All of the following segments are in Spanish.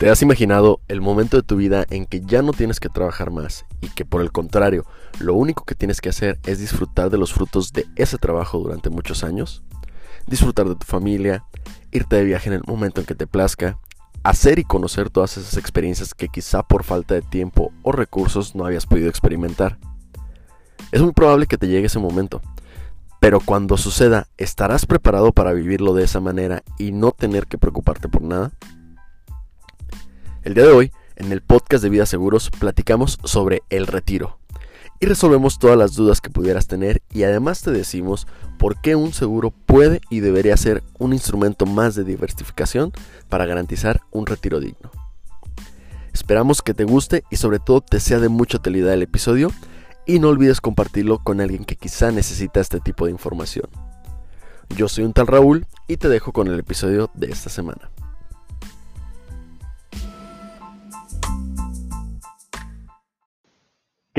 ¿Te has imaginado el momento de tu vida en que ya no tienes que trabajar más y que por el contrario, lo único que tienes que hacer es disfrutar de los frutos de ese trabajo durante muchos años? Disfrutar de tu familia, irte de viaje en el momento en que te plazca, hacer y conocer todas esas experiencias que quizá por falta de tiempo o recursos no habías podido experimentar. Es muy probable que te llegue ese momento, pero cuando suceda, ¿estarás preparado para vivirlo de esa manera y no tener que preocuparte por nada? El día de hoy, en el podcast de Vida Seguros, platicamos sobre el retiro y resolvemos todas las dudas que pudieras tener y además te decimos por qué un seguro puede y debería ser un instrumento más de diversificación para garantizar un retiro digno. Esperamos que te guste y sobre todo te sea de mucha utilidad el episodio y no olvides compartirlo con alguien que quizá necesita este tipo de información. Yo soy un tal Raúl y te dejo con el episodio de esta semana.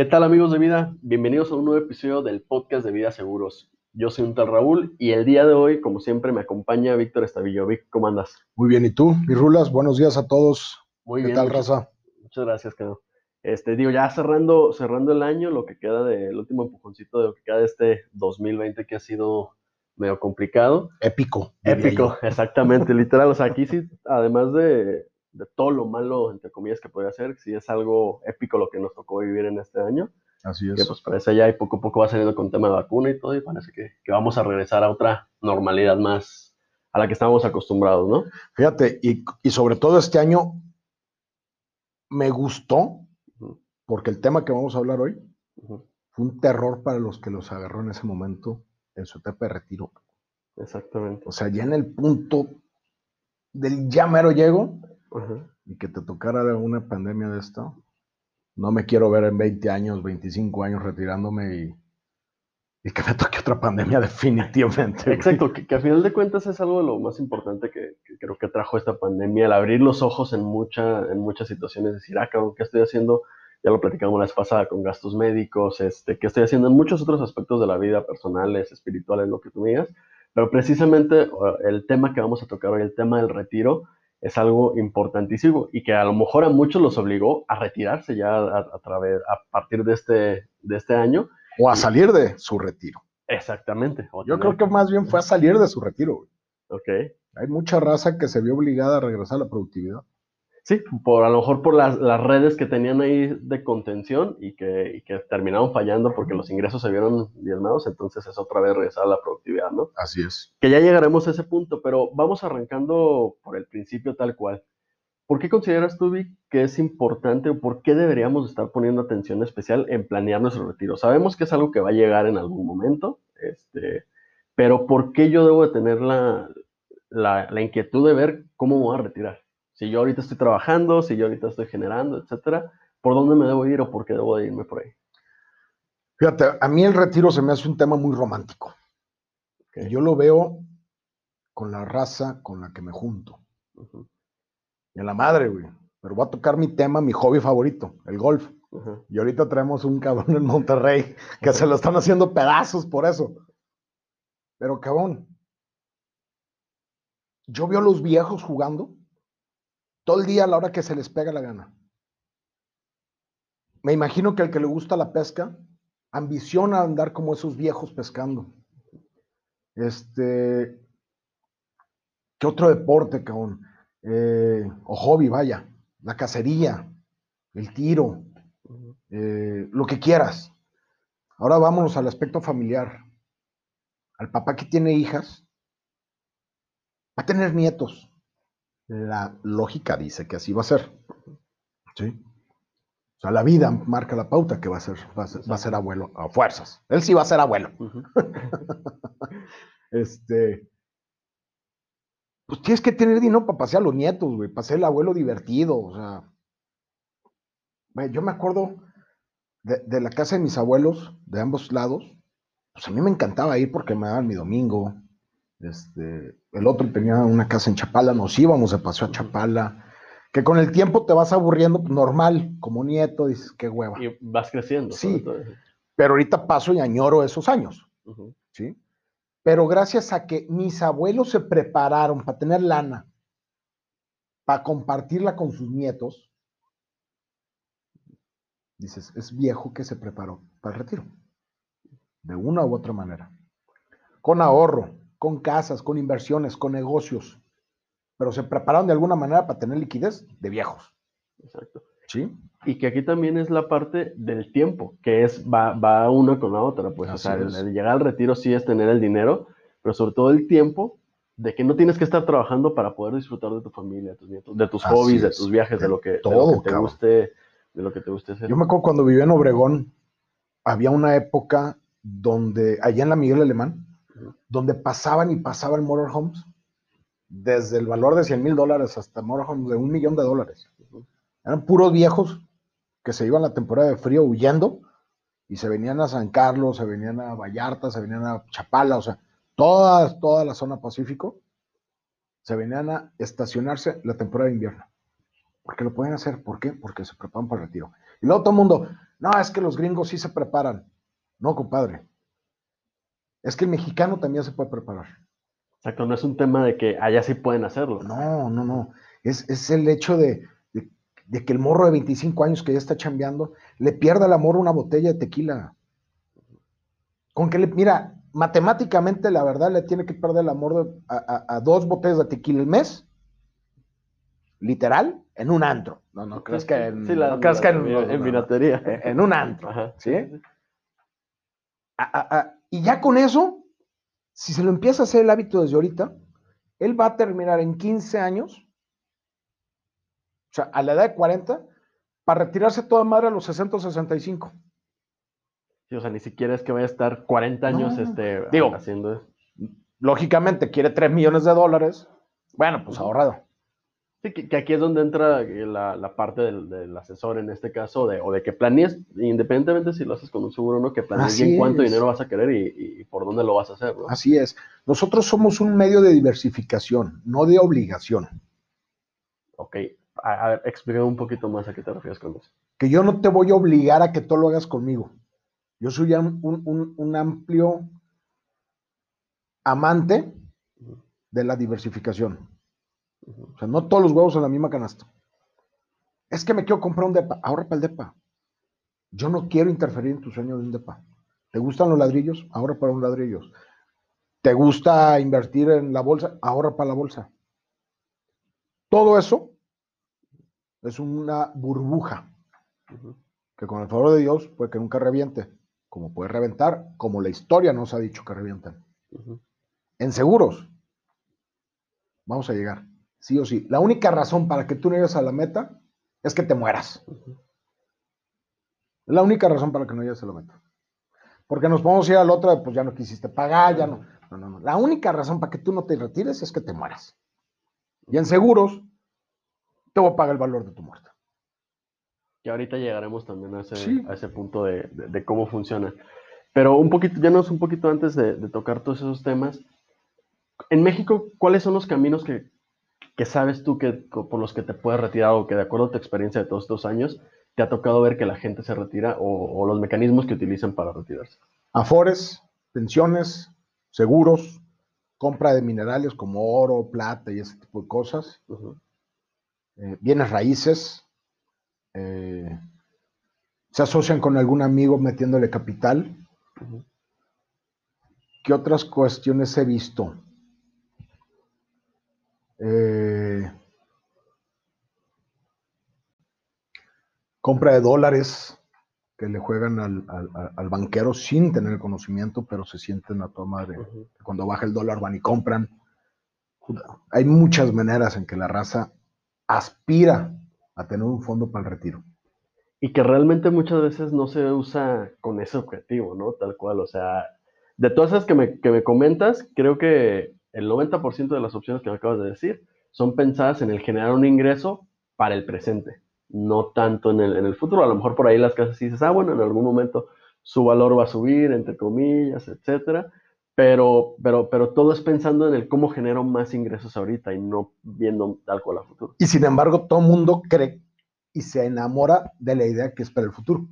¿Qué tal amigos de vida? Bienvenidos a un nuevo episodio del podcast de Vida Seguros. Yo soy un tal Raúl y el día de hoy, como siempre, me acompaña Víctor Estavillo. Vic, ¿cómo andas? Muy bien, ¿y tú? Mis rulas, buenos días a todos. Muy ¿Qué bien. tal, muchas- raza? Muchas gracias, Cano. Este, digo, ya cerrando, cerrando el año, lo que queda del último empujoncito de lo que queda de este 2020 que ha sido medio complicado. Épico. Épico, exactamente, literal. O sea, aquí sí, además de, de todo lo malo, entre comillas, que podría ser, sí es algo épico lo que nos tocó vivir en este año. Así Que es. pues parece ya y poco a poco va saliendo con tema de vacuna y todo, y parece que, que vamos a regresar a otra normalidad más a la que estábamos acostumbrados, ¿no? Fíjate, y, y sobre todo este año me gustó, porque el tema que vamos a hablar hoy fue un terror para los que los agarró en ese momento en su etapa de retiro. Exactamente. O sea, ya en el punto del ya mero llego Ajá. y que te tocara una pandemia de esto. No me quiero ver en 20 años, 25 años retirándome y, y que me toque otra pandemia definitivamente. Exacto, que, que a final de cuentas es algo de lo más importante que, que creo que trajo esta pandemia, el abrir los ojos en, mucha, en muchas situaciones, decir, ah, cabrón, ¿qué estoy haciendo? Ya lo platicamos la vez pasada con gastos médicos, este, ¿qué estoy haciendo en muchos otros aspectos de la vida, personales, espirituales, lo que tú digas? Pero precisamente el tema que vamos a tocar hoy, el tema del retiro, es algo importantísimo y que a lo mejor a muchos los obligó a retirarse ya a, a través, a partir de este, de este año. O a salir de su retiro. Exactamente. Yo creo que más bien fue a salir de su retiro. güey. Ok. Hay mucha raza que se vio obligada a regresar a la productividad. Sí, por a lo mejor por las, las redes que tenían ahí de contención y que, y que terminaron fallando porque los ingresos se vieron diezmados, entonces es otra vez regresar a la productividad, ¿no? Así es. Que ya llegaremos a ese punto, pero vamos arrancando por el principio tal cual. ¿Por qué consideras tú, Vic, que es importante o por qué deberíamos estar poniendo atención especial en planear nuestro retiro? Sabemos que es algo que va a llegar en algún momento, este, pero ¿por qué yo debo de tener la, la, la inquietud de ver cómo me voy a retirar? Si yo ahorita estoy trabajando, si yo ahorita estoy generando, etcétera, ¿por dónde me debo ir o por qué debo de irme por ahí? Fíjate, a mí el retiro se me hace un tema muy romántico. Yo lo veo con la raza con la que me junto. Y a la madre, güey. Pero voy a tocar mi tema, mi hobby favorito, el golf. Y ahorita traemos un cabrón en Monterrey que se lo están haciendo pedazos por eso. Pero cabrón, yo veo a los viejos jugando todo el día a la hora que se les pega la gana. Me imagino que el que le gusta la pesca ambiciona andar como esos viejos pescando. Este, ¿qué otro deporte, cabrón? Eh, o hobby, vaya, la cacería, el tiro, eh, lo que quieras. Ahora vámonos al aspecto familiar. Al papá que tiene hijas, va a tener nietos. La lógica dice que así va a ser. ¿Sí? O sea, la vida marca la pauta que va a ser, va a ser, va a ser abuelo a fuerzas. Él sí va a ser abuelo. Este. Pues tienes que tener dinero para pasear a los nietos, güey, para ser el abuelo divertido, o sea. Güey, yo me acuerdo de, de la casa de mis abuelos, de ambos lados, pues a mí me encantaba ir porque me daban mi domingo. Este, el otro tenía una casa en Chapala, nos íbamos de paseo a Chapala. Que con el tiempo te vas aburriendo, normal, como nieto, dices, qué hueva. Y vas creciendo. Sí. todo. Pero ahorita paso y añoro esos años. ¿sí? Pero gracias a que mis abuelos se prepararon para tener lana, para compartirla con sus nietos, dices, es viejo que se preparó para el retiro, de una u otra manera, con ahorro, con casas, con inversiones, con negocios, pero se prepararon de alguna manera para tener liquidez de viejos. Exacto. ¿Sí? Y que aquí también es la parte del tiempo, que es va, va una con la otra. Pues, o Así sea, el- llegar al retiro sí es tener el dinero, pero sobre todo el tiempo de que no tienes que estar trabajando para poder disfrutar de tu familia, de tus nietos, de tus Así hobbies, de tus viajes, de, De lo que, de lo todo, que te guste, de lo que te guste hacer. Yo me acuerdo cuando vivía en Obregón, había una época donde, allá en la Miguel Alemán. Donde pasaban y pasaban motorhomes, desde el valor de 100 mil dólares hasta motorhomes de un millón de dólares. Eran puros viejos que se iban la temporada de frío huyendo y se venían a San Carlos, se venían a Vallarta, se venían a Chapala, o sea, toda, toda la zona Pacífico, se venían a estacionarse la temporada de invierno. Porque lo pueden hacer. ¿Por qué? Porque se preparan para el retiro. Y luego todo el mundo, no, es que los gringos sí se preparan. No, compadre. Es que el mexicano también se puede preparar. Exacto, no es un tema de que allá sí pueden hacerlo. No, no, no. Es, es el hecho de, de- de que el morro de 25 años que ya está chambeando le pierda el amor una botella de tequila. Con que le, mira, matemáticamente la verdad le tiene que perder el amor de- a, a- a dos botellas de tequila al mes, literal, en un antro. No, no crees que en, Sí, la- no creas que en, en, no, no, un antro. Ajá. ¿sí? A- y ya con eso, si se lo empieza a hacer el hábito desde ahorita, él va a terminar en 15 años, o sea, a la edad de 40, para retirarse toda madre a los 60 o 65. Sí, o sea, ni siquiera es que vaya a estar 40 años No, este, digo, haciendo eso. Lógicamente, quiere 3 millones de dólares. Bueno, pues ahorrado. Sí, que, que aquí es donde entra eh, la, la parte del, del asesor en este caso, de, o de que planees, independientemente si lo haces con un seguro o no, que planees Así bien cuánto es. dinero vas a querer y, y por dónde lo vas a hacer, ¿no? Así es. Nosotros somos un medio de diversificación, no de obligación. Ok, a, a ver, explícame un poquito más a qué te refieres con eso. que yo no te voy a obligar a que tú lo hagas conmigo. Yo soy un, un- un- un amplio amante de la diversificación. O sea, no todos los huevos en la misma canasta. Es que me quiero comprar un depa. Ahorra para el depa. Yo no quiero interferir en tu sueño de un depa. ¿Te gustan los ladrillos? Ahorra para un ladrillos. ¿Te gusta invertir en la bolsa? Ahorra para la bolsa. Todo eso es una burbuja que con el favor de Dios puede que nunca reviente, como puede reventar, como la historia nos ha dicho que revientan. En seguros, vamos a llegar, sí o sí. La única razón para que tú no llegues a la meta es que te mueras. Es la única razón para que no llegues a la meta. Porque nos podemos ir al otro, de, pues ya no quisiste pagar, ya no. No, no, no. La única razón para que tú no te retires es que te mueras. Y en seguros, te voy a pagar el valor de tu muerte. Y ahorita llegaremos también a ese, Sí. a ese punto de, de- de cómo funciona. Pero un poquito, ya nos un poquito antes de, de tocar todos esos temas. En México, ¿cuáles son los caminos que, que sabes tú que por los que te puedes retirar o que de acuerdo a tu experiencia de todos estos años te ha tocado ver que la gente se retira o, o los mecanismos que utilizan para retirarse? Afores, pensiones, seguros, compra de minerales como oro, plata y ese tipo de cosas, eh, bienes raíces, eh, se asocian con algún amigo metiéndole capital. ¿Qué otras cuestiones he visto? Eh, compra de dólares que le juegan al, al- al- banquero sin tener conocimiento, pero se sienten a toda madre. Ujú. Cuando baja el dólar van y compran. Hay muchas maneras en que la raza aspira a tener un fondo para el retiro. Y que realmente muchas veces no se usa con ese objetivo, ¿no? Tal cual, o sea, de todas esas que me, que me comentas, creo que el 90% de las opciones que me acabas de decir son pensadas en el generar un ingreso para el presente, no tanto en el, en el futuro. A lo mejor por ahí las casas sí dices, ah, bueno, en algún momento su valor va a subir, entre comillas, etcétera. Pero, pero, pero todo es pensando en el cómo genero más ingresos ahorita y no viendo tal cual a futuro. Y sin embargo, todo mundo cree y se enamora de la idea que es para el futuro.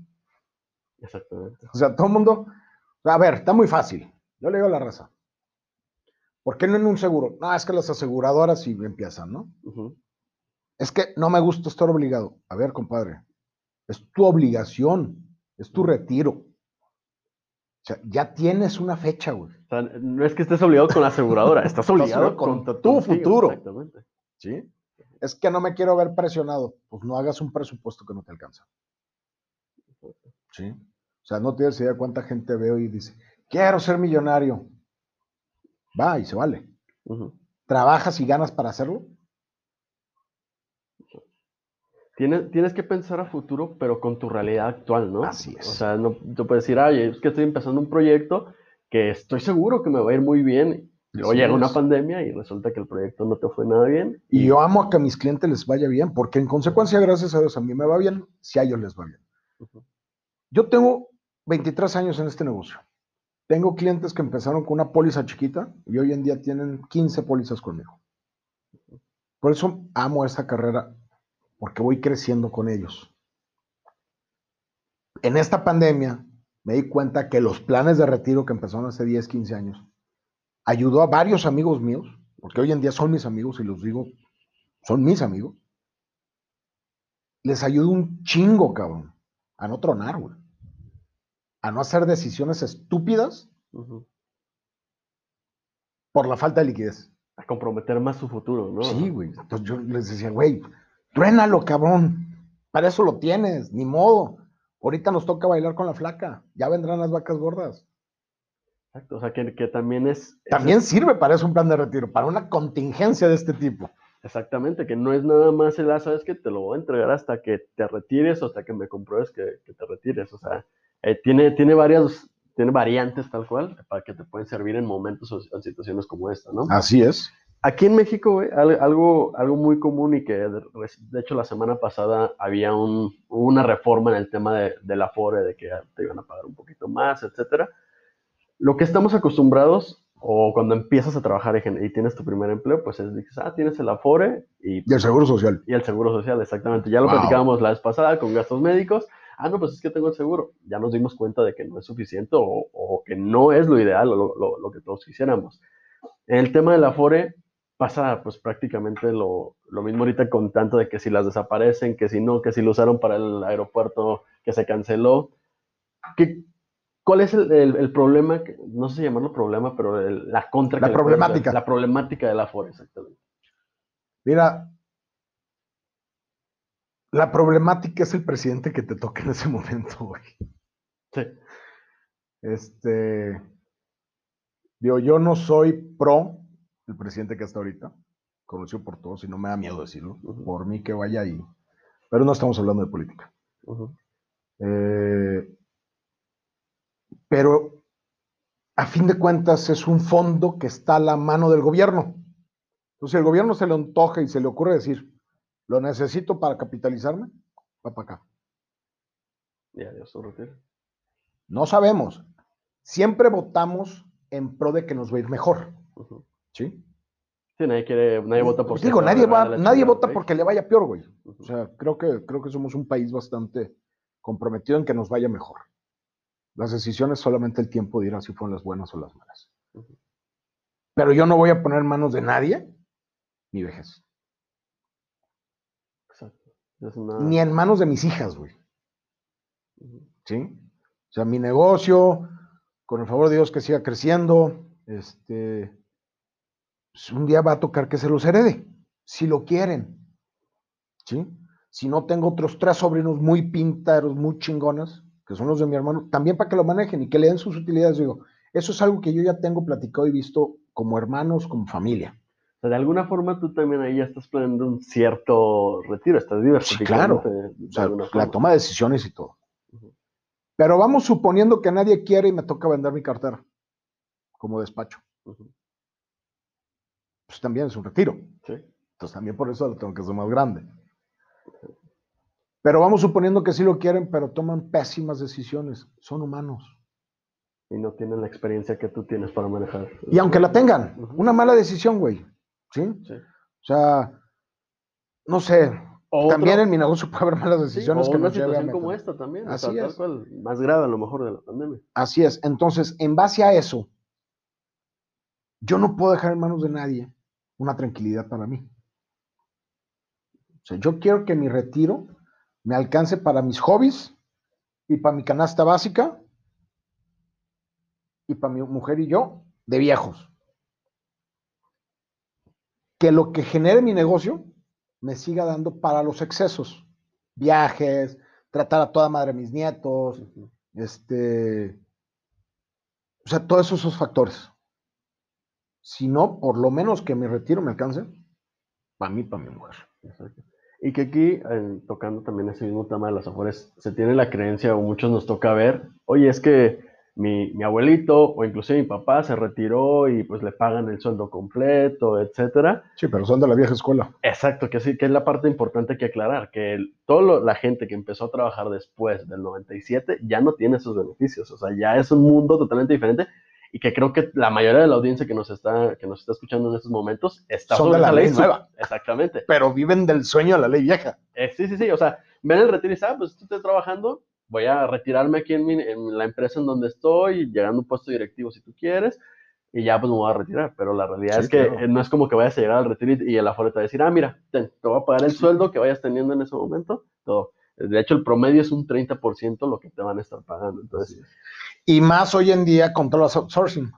Exactamente. O sea, todo el mundo, a ver, está muy fácil. Yo le digo a la raza, ¿por qué no en un seguro? No, es que las aseguradoras sí empiezan, ¿no? Es que no me gusta estar obligado. A ver, compadre, es tu obligación, es tu retiro. O sea, ya tienes una fecha, güey. O sea, no es que estés obligado con la aseguradora, estás obligado con, tu futuro. Exactamente. ¿Sí? Es que no me quiero ver presionado. Pues no hagas un presupuesto que no te alcanza. ¿Sí? O sea, no tienes idea cuánta gente veo y dice, quiero ser millonario. Va y se vale. ¿Trabajas y ganas para hacerlo? Tienes, tienes que pensar a futuro, pero con tu realidad actual, ¿no? Así es. O sea, no, tú puedes decir, ay, es que estoy empezando un proyecto que estoy seguro que me va a ir muy bien. Luego llega una pandemia y resulta que el proyecto no te fue nada bien. Y yo amo a que a mis clientes les vaya bien, porque en consecuencia, gracias a Dios, a mí me va bien si a ellos les va bien. Yo tengo 23 años en este negocio. Tengo clientes que empezaron con una póliza chiquita y hoy en día tienen 15 pólizas conmigo. Por eso amo esta carrera porque voy creciendo con ellos. En esta pandemia me di cuenta que los planes de retiro que empezaron hace 10, 15 años ayudó a varios amigos míos, porque hoy en día son mis amigos y los digo, son mis amigos. Les ayudó un chingo, cabrón, a no tronar, güey. A no hacer decisiones estúpidas por la falta de liquidez. A comprometer más su futuro, ¿no? Sí, güey. Entonces yo les decía, güey, Truénalo, cabrón. Para eso lo tienes, ni modo. Ahorita nos toca bailar con la flaca. Ya vendrán las vacas gordas. Exacto, o sea que, también es... También sirve para eso un plan de retiro, para una contingencia de este tipo. Exactamente, que no es nada más el, ah, sabes que te lo voy a entregar hasta que te retires o hasta que me compruebes que, te retires. O sea, eh, tiene, tiene varias, tiene variantes tal cual para que te pueden servir en momentos o en situaciones como esta, ¿no? Así es. Aquí en México, algo, algo muy común y que de, hecho la semana pasada había una reforma en el tema de, del afore, de que te iban a pagar un poquito más, etcétera. Lo que estamos acostumbrados, o cuando empiezas a trabajar y tienes tu primer empleo, pues es, dices, ah, tienes el afore y... Y el seguro social. Y el seguro social, exactamente. Ya lo platicábamos la vez pasada con gastos médicos. Ah, no, pues es que tengo el seguro. Ya nos dimos cuenta de que no es suficiente o, que no es lo ideal o lo, lo, lo que todos quisiéramos. En el tema del afore, pasa pues prácticamente lo, mismo ahorita con tanto de que si las desaparecen, que si no, que si lo usaron para el aeropuerto que se canceló. ¿Qué, ¿Cuál es el, problema? No sé si llamarlo problema, pero la contra. La problemática. la problemática de la FORE, exactamente. Mira, la problemática es el presidente que te toca en ese momento, güey. Sí. Este. Digo, yo no soy pro el presidente que está ahorita, conocido por todos, y no me da miedo decirlo, por mí que vaya ahí. Pero no estamos hablando de política. Eh, pero a fin de cuentas es un fondo que está a la mano del gobierno. Entonces, si el gobierno se le antoja y se le ocurre decir, lo necesito para capitalizarme, va para acá. ¿Y adiós retiro? No sabemos. Siempre votamos en pro de que nos va a ir mejor. ¿Sí? Sí, nadie quiere, nadie vota por Digo, nadie, va, nadie vota porque le vaya peor, güey. O sea, creo que, creo que somos un país bastante comprometido en que nos vaya mejor. Las decisiones solamente el tiempo dirá si fueron las buenas o las malas. Pero yo no voy a poner manos de nadie mi vejez. Ni en manos de mis hijas, güey. ¿Sí? O sea, mi negocio, con el favor de Dios que siga creciendo, este, pues, un día va a tocar que se los herede, si lo quieren. ¿Sí? Si no tengo otros tres sobrinos muy pintaros, muy chingones, que son los de mi hermano, también para que lo manejen y que le den sus utilidades. Digo, eso es algo que yo ya tengo platicado y visto como hermanos, como familia. O sea, de alguna forma tú también ahí ya estás planeando un cierto retiro, estás diversificando. claro, o sea, la toma de decisiones y todo. Pero vamos suponiendo que nadie quiere y me toca vender mi cartera como despacho pues también es un retiro. Entonces también por eso lo tengo que hacer más grande. Pero vamos suponiendo que sí lo quieren, pero toman pésimas decisiones. Son humanos. Y no tienen la experiencia que tú tienes para manejar. Y aunque la tengan, una mala decisión, güey. ¿Sí? O sea, no sé. también en mi negocio puede haber malas decisiones o que una situación como esta también. Así es. más grave a lo mejor de la pandemia. Así es. Entonces, en base a eso, yo no puedo dejar en manos de nadie una tranquilidad para mí. sea, yo quiero que mi retiro me alcance para mis hobbies y para mi canasta básica y para mi mujer y yo de viejos. Que lo que genere mi negocio me siga dando para los excesos, viajes, tratar a toda madre a mis nietos, este, o sea, todos esos factores. Si no, por lo menos que mi retiro me alcance, para mí, para mi mujer. Y que aquí, tocando también ese mismo tema de las afueras, se tiene la creencia, o muchos nos toca ver, oye, es que mi, mi, abuelito o incluso mi papá se retiró y pues le pagan el sueldo completo, etcétera. Sí, pero son de la vieja escuela. Exacto, que sí, que es la parte importante que aclarar, que toda la gente que empezó a trabajar después del 97 ya no tiene esos beneficios, o sea, ya es un mundo totalmente diferente y que creo que la mayoría de la audiencia que nos está, que nos está escuchando en estos momentos está Son de la ley nueva. Exactamente. Pero viven del sueño de la ley vieja. Eh, sí, sí, sí. O sea, ven el retiro y dicen, ah, pues tú estás trabajando, voy a retirarme aquí en, en, la empresa en donde estoy, llegando a un puesto directivo si tú quieres, y ya pues me voy a retirar. Pero la realidad es que no es como que vayas a llegar al retiro y el aforo te va a decir, ah, mira, te, voy a pagar el sueldo que vayas teniendo en ese momento, todo. De hecho, el promedio es un 30% lo que te van a estar pagando. Entonces, y más hoy en día con todo el outsourcing,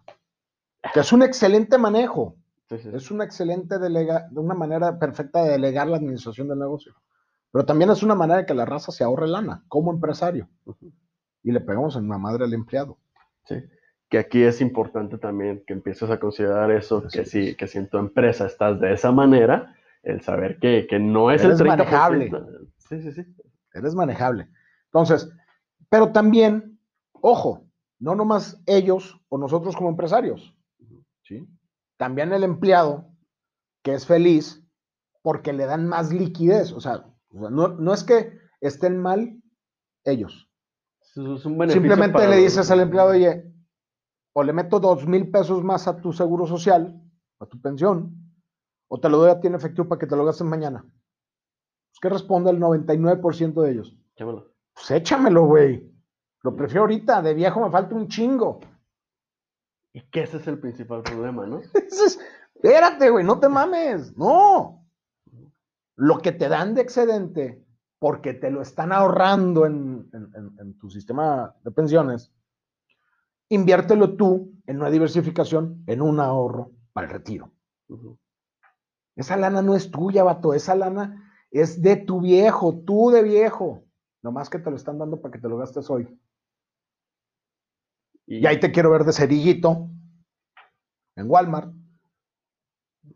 que es un excelente manejo. Es una excelente delega, una manera perfecta de delegar la administración del negocio. Pero también es una manera de que la raza se ahorre lana como empresario. Y le pegamos en la madre al empleado. Sí. Que aquí es importante también que empieces a considerar eso, que si, que si en tu empresa estás de esa manera, el saber que, que no es Eres el 30%. manejable. Sí, sí, sí. Eres manejable. Entonces, pero también, ojo, no nomás ellos o nosotros como empresarios, ¿sí? También el empleado que es feliz porque le dan más liquidez. O sea, no, es que estén mal ellos. Simplemente le dices al empleado, oye, o le meto dos mil pesos más a tu seguro social, a tu pensión, o te lo doy a ti en efectivo para que te lo gastes mañana. Pues, ¿qué responde el 99% de ellos? Échamelo. Pues échamelo, güey. Lo prefiero ahorita, de viejo me falta un chingo. Y que ese es el principal problema, ¿no? espérate, güey, no te mames. No. Lo que te dan de excedente, porque te lo están ahorrando en, tu sistema de pensiones, inviértelo tú en una diversificación, en un ahorro para el retiro. Esa lana no es tuya, vato. Esa lana es de tu viejo, tú de viejo. Nomás que te lo están dando para que te lo gastes hoy. Y, ahí te quiero ver de cerillito en Walmart.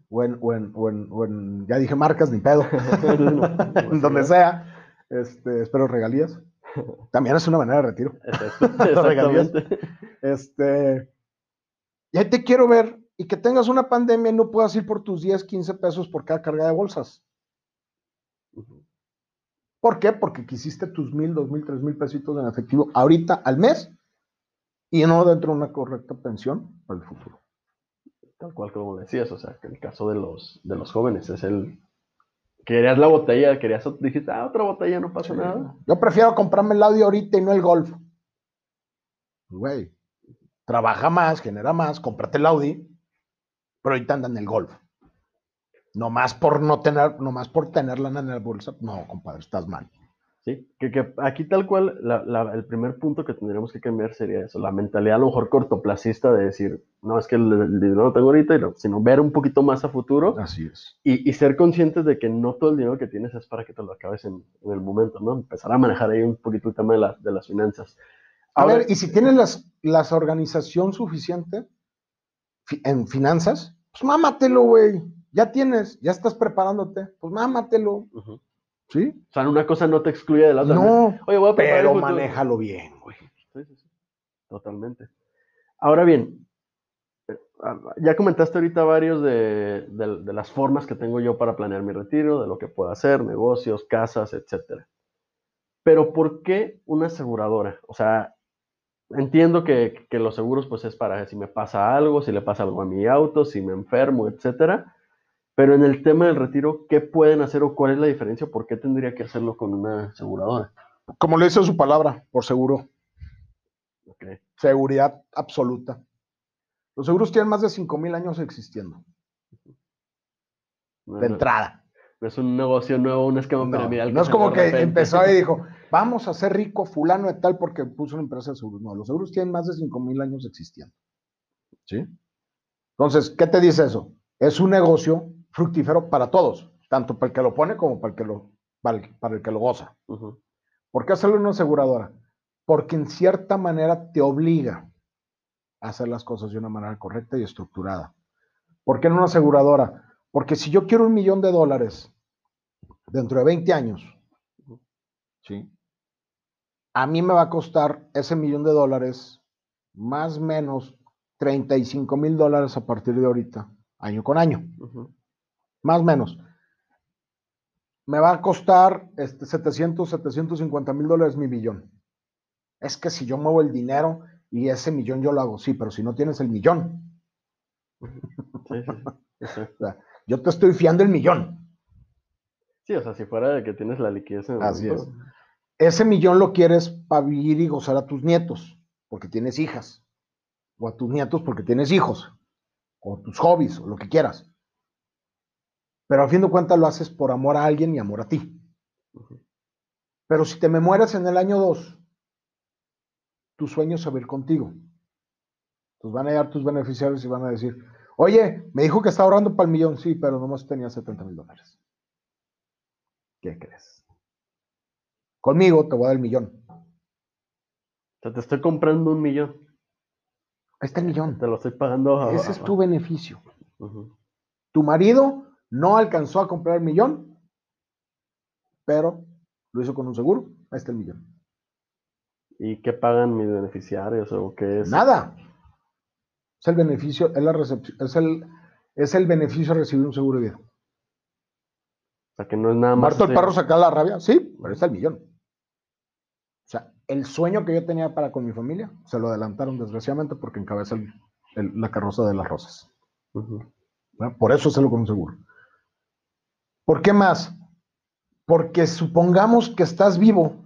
O en, o en, ya dije marcas, ni pedo. en donde sea. Este, espero regalías. También es una manera de retiro. regalías. Este, y ahí te quiero ver y que tengas una pandemia y no puedas ir por tus 10, 15 pesos por cada carga de bolsas. ¿Por qué? Porque quisiste tus mil, dos mil, tres mil pesitos en efectivo ahorita al mes y no dentro de una correcta pensión para el futuro. Tal cual como decías, o sea, que el caso de los, de los jóvenes es el... Querías la botella, querías, dijiste, ah, otra botella, no pasa nada. Yo prefiero comprarme el audio ahorita y no el golf. Güey, trabaja más, genera más, cómprate el Audi, pero ahorita anda en el golf. No más por no tener, no más por tenerla en la bolsa, no, compadre, estás mal. Sí, que, aquí tal cual el primer punto que tendríamos que cambiar sería eso, la mentalidad a lo mejor cortoplacista de decir, no es que el, dinero lo tengo ahorita, sino ver un poquito más a futuro. Así es. Y, ser conscientes de que no todo el dinero que tienes es para que te lo acabes en, el momento, ¿no? Empezar a manejar ahí un poquito el tema de, de las finanzas. A, ver, y si tienes las, las organización suficiente en finanzas, pues mámatelo, güey. Ya tienes, ya estás preparándote, pues mámatelo. ¿Sí? O sea, una cosa no te excluye de la otra. No, Oye, voy a pero manéjalo bien, güey. Sí, sí, sí. Totalmente. Ahora bien, eh, ah, ya comentaste ahorita varios de, las formas que tengo yo para planear mi retiro, de lo que puedo hacer, negocios, casas, etcétera. Pero ¿por qué una aseguradora? O sea, entiendo que, que, los seguros pues es para si me pasa algo, si le pasa algo a mi auto, si me enfermo, etcétera. Pero en el tema del retiro, ¿qué pueden hacer o cuál es la diferencia? ¿Por qué tendría que hacerlo con una aseguradora? Como le dice su palabra, por seguro. Seguridad absoluta. Los seguros tienen más de 5.000 años existiendo. de entrada. No es un negocio nuevo, un esquema No, piramidal. no es como que empezó y dijo, vamos a ser rico fulano de tal porque puso una empresa de seguros. No, los seguros tienen más de 5 mil años existiendo. ¿Sí? Entonces, ¿qué te dice eso? Es un negocio fructífero para todos, tanto para el que lo pone como para el que lo, para el, para el que lo goza. ¿Por qué hacerlo en una aseguradora? Porque en cierta manera te obliga a hacer las cosas de una manera correcta y estructurada. ¿Por qué en una aseguradora? Porque si yo quiero un millón de dólares dentro de 20 años, ¿sí? A mí me va a costar ese millón de dólares más o menos 35 mil dólares a partir de ahorita, año con año. Más o menos. Me va a costar este, 700, 750 mil dólares mi millón. Es que si yo muevo el dinero y ese millón yo lo hago, sí, pero si no tienes el millón, Sí, sí, sí. Sí. o sea, yo te estoy fiando el millón. Sí, o sea, si fuera de que tienes la liquidez en el Así momento, Ese millón lo quieres para vivir y gozar a tus nietos, porque tienes hijas, o a tus nietos porque tienes hijos, o tus hobbies, o lo que quieras. Pero al fin de cuentas lo haces por amor a alguien y amor a ti. Pero si te me mueres en el año 2, tu sueño es vivir contigo. Entonces van a llegar tus beneficiarios y van a decir, oye, me dijo que está ahorrando para el millón, sí, pero nomás tenía 70 mil dólares. ¿Qué crees? Conmigo te voy a dar el millón. O sea, te estoy comprando un millón. Ahí está el millón. Te lo estoy pagando. a- Ese es a- tu beneficio. Ujú. Tu marido no alcanzó a comprar el millón, pero lo hizo con un seguro. Ahí está el millón. ¿Y qué pagan mis beneficiarios o qué es? Nada. Es el beneficio, es la recepción, es el, es el beneficio de recibir un seguro de vida. O sea, que no es nada más. ¿Muerto el perro sacar la rabia? Sí, pero ahí está el millón. O sea, el sueño que yo tenía para con mi familia se lo adelantaron desgraciadamente porque encabeza el- el- la carroza de las rosas. Por eso hacerlo con un seguro. ¿Por qué más? Porque supongamos que estás vivo,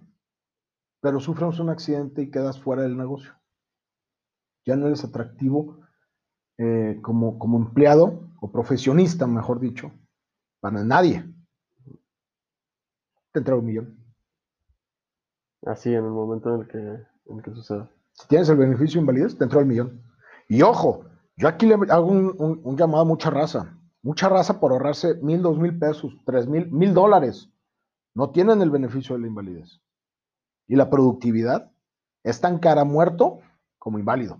pero sufres un accidente y quedas fuera del negocio. Ya no eres atractivo eh, como, como empleado o profesionista, mejor dicho, para nadie. Te entra un millón. Así, en el momento en el que, en el que suceda. Si tienes el beneficio de invalidez, te entró el millón. Y ojo, yo aquí le hago un, un- un llamado a mucha raza. Mucha raza por ahorrarse mil, dos mil pesos, tres mil, mil dólares. No tienen el beneficio de la invalidez. Y la productividad es tan cara muerto como inválido.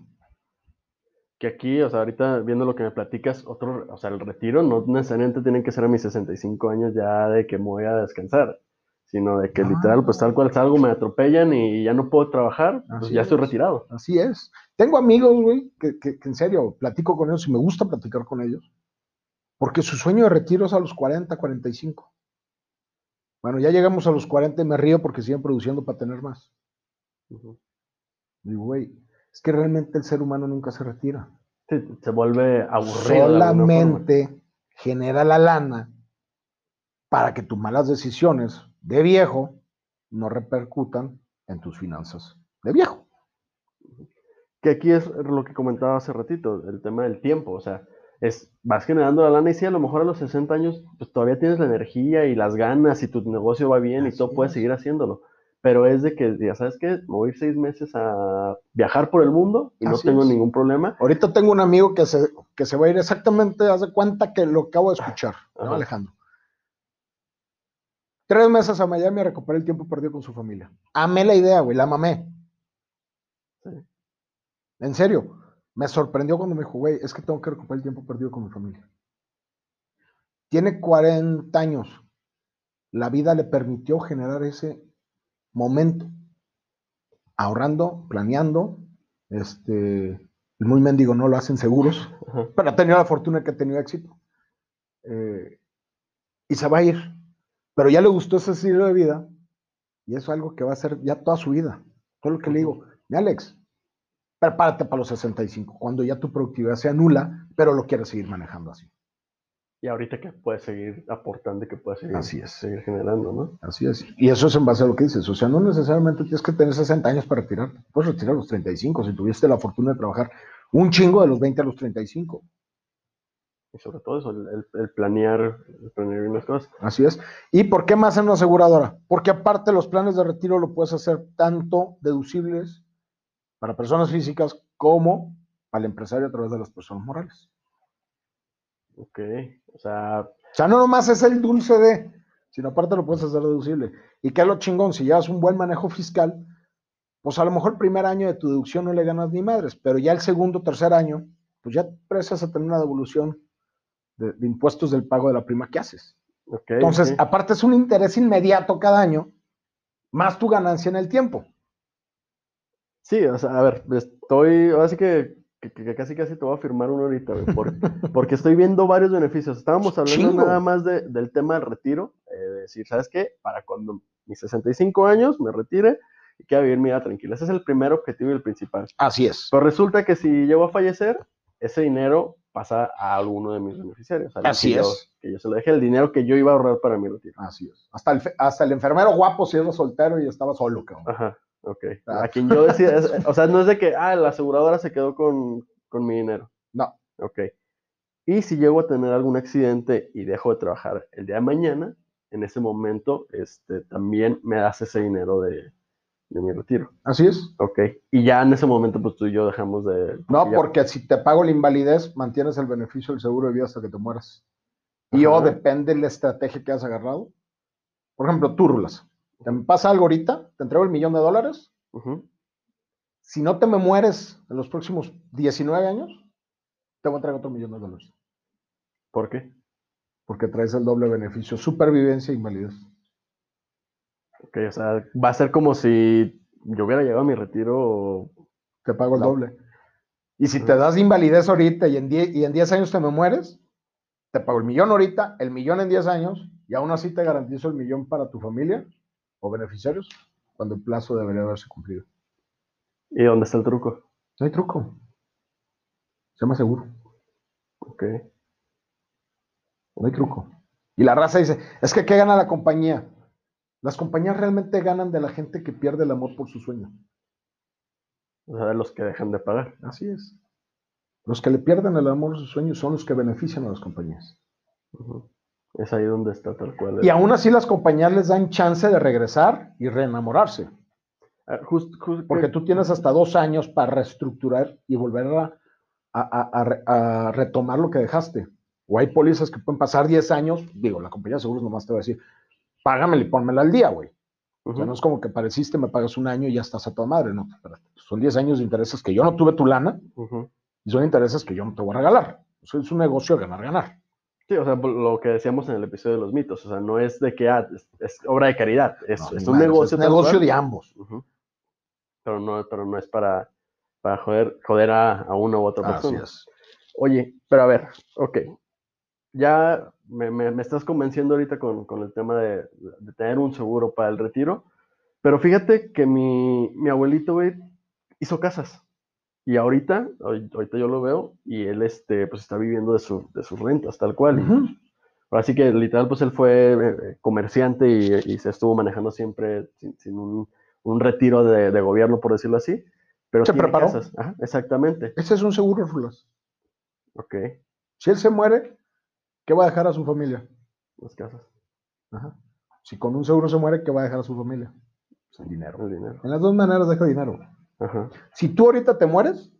Que aquí, o sea, ahorita viendo lo que me platicas, otro, o sea, el retiro no necesariamente tiene que ser a mis 65 años ya de que me voy a descansar, sino de que Ah. literal, pues tal cual salgo, me atropellan y ya no puedo trabajar, pues ya estoy es. retirado. Así es. Tengo amigos, güey, que, que- que en serio platico con ellos y me gusta platicar con ellos. Porque su sueño de retiro es a los 40, 45. Bueno, ya llegamos a los 40 y me río porque siguen produciendo para tener más. Ujú. Digo, güey, es que realmente el ser humano nunca se retira. Sí, se vuelve aburrido. Solamente genera la lana para que tus malas decisiones de viejo no repercutan en tus finanzas de viejo. Que aquí es lo que comentaba hace ratito, el tema del tiempo, o sea, es, vas generando la lana y sí, a lo mejor a los 60 años, pues todavía tienes la energía y las ganas y tu negocio va bien y todo puedes es. seguir haciéndolo. Pero es de que, ya sabes qué, me voy a ir seis meses a viajar por el mundo y no tengo es. ningún problema. Ahorita tengo un amigo que se, que se va a ir exactamente, haz de cuenta que lo acabo de escuchar, ¿no, Ajá. Alejandro? Tres meses a Miami a recuperar el tiempo perdido con su familia. Amé la idea, güey, la mamé. Sí. En serio, me sorprendió cuando me dijo, güey, es que tengo que recuperar el tiempo perdido con mi familia. Tiene 40 años. La vida le permitió generar ese momento, ahorrando, planeando. Este, el muy mendigo no lo hacen seguros, pero ha tenido la fortuna que ha tenido éxito. Eh, y se va a ir. Pero ya le gustó ese estilo de vida y eso es algo que va a hacer ya toda su vida. Todo lo que le digo, mi Alex, prepárate para los 65, cuando ya tu productividad sea nula, pero lo quieres seguir manejando así. Y ahorita que puedes seguir aportando y que puedes seguir, Así es. seguir generando, ¿no? Así es. Y eso es en base a lo que dices. O sea, no necesariamente tienes que tener 60 años para retirarte. Puedes retirar a los 35 si tuviste la fortuna de trabajar un chingo de los 20 a los 35. Y sobre todo eso, el, el planear, el planear unas cosas. Así es. ¿Y por qué más en una aseguradora? Porque aparte los planes de retiro lo puedes hacer tanto deducibles para personas físicas como al empresario a través de las personas morales. Ok, o sea... O sea, no nomás es el dulce de, sino aparte lo puedes hacer deducible. ¿Y qué es lo chingón? Si llevas un buen manejo fiscal, pues a lo mejor el primer año de tu deducción no le ganas ni madres, pero ya el segundo, tercer año, pues ya prestas a tener una devolución de, impuestos del pago de la prima que haces. Entonces, aparte es un interés inmediato cada año, más tu ganancia en el tiempo. Sí, o sea, a ver, estoy, ahora sí que, casi casi te voy a firmar uno ahorita, porque estoy viendo varios beneficios. Estábamos hablando nada más del tema del retiro, eh, de decir, ¿sabes qué? Para cuando mis 65 años me retire, y quiera vivir mi vida tranquila. Ese es el primer objetivo y el principal. Así es. Pero resulta que si llego a fallecer, ese dinero pasa a alguno de mis beneficiarios. Así es. que yo se lo deje el dinero que yo iba a ahorrar para mi retiro. Así es. Hasta el, hasta el enfermero guapo si era soltero y estaba solo, cabrón. Ajá, ok. A quien yo decía, o sea, no es de que, ah, la aseguradora se quedó con, con mi dinero. No. Ok. Y si llego a tener algún accidente y dejo de trabajar el día de mañana, en ese momento, este, también me das ese dinero de, de mi retiro. Así es. Ok. Y ya en ese momento, pues tú y yo dejamos de. No, porque si te pago la invalidez, mantienes el beneficio del seguro de vida hasta que te mueras. Y o depende de la estrategia que has agarrado. Por ejemplo, tú rulas. Te pasa algo ahorita, te entrego el millón de dólares. Si no te me mueres en los próximos 19 años, te voy a entregar otro millón de dólares. ¿Por qué? Porque traes el doble beneficio, supervivencia e invalidez. Ok, o sea, va a ser como si yo hubiera llegado a mi retiro. Te pago el doble. Y si te das invalidez ahorita y en, 10, y en 10 años te me mueres, te pago el millón ahorita, el millón en 10 años, y aún así te garantizo el millón para tu familia o beneficiarios, cuando el plazo debería haberse cumplido. ¿Y dónde está el truco? No hay truco. Se llama seguro. Ok. No hay truco. Y la raza dice, es que ¿qué gana la compañía? Las compañías realmente ganan de la gente que pierde el amor por su sueño. O sea, de los que dejan de pagar. Así es. Los que le pierden el amor por su sueño son los que benefician a las compañías. Es ahí donde está tal cual. Y aún así las compañías les dan chance de regresar y reenamorarse. Ah, Porque tú tienes hasta dos años para reestructurar y volver a, retomar lo que dejaste. O hay pólizas que pueden pasar 10 años, digo, la compañía de seguros nomás te va a decir, págamela y pónmela al día, güey. O sea, no es como que pareciste, me pagas un año y ya estás a toda madre, no. Son 10 años de intereses que yo no tuve tu lana y son intereses que yo no te voy a regalar. es un negocio ganar-ganar. Sí, o sea, lo que decíamos en el episodio de los mitos, o sea, no es de que ah, es, obra de caridad, es, un negocio. Es negocio de ambos. pero, no, pero no es para, para joder, joder a, a una u otra persona. Oye, pero a ver, ok, ya me, estás convenciendo ahorita con, el tema de, tener un seguro para el retiro, pero fíjate que mi, abuelito, hizo casas. Y ahorita, ahorita yo lo veo, y él este, pues está viviendo de, su, de sus rentas, tal cual. Así que literal, pues él fue eh, comerciante y, se estuvo manejando siempre sin, un, retiro de, gobierno, por decirlo así. Pero se preparó. exactamente. Ese es un seguro, Rulas. Ok. Si él se muere, ¿Qué va a dejar a su familia? Las casas. Ajá. Si con un seguro se muere, ¿qué va a dejar a su familia? Pues el dinero. El dinero. En las dos maneras deja dinero. Ajá. Si tú ahorita te mueres,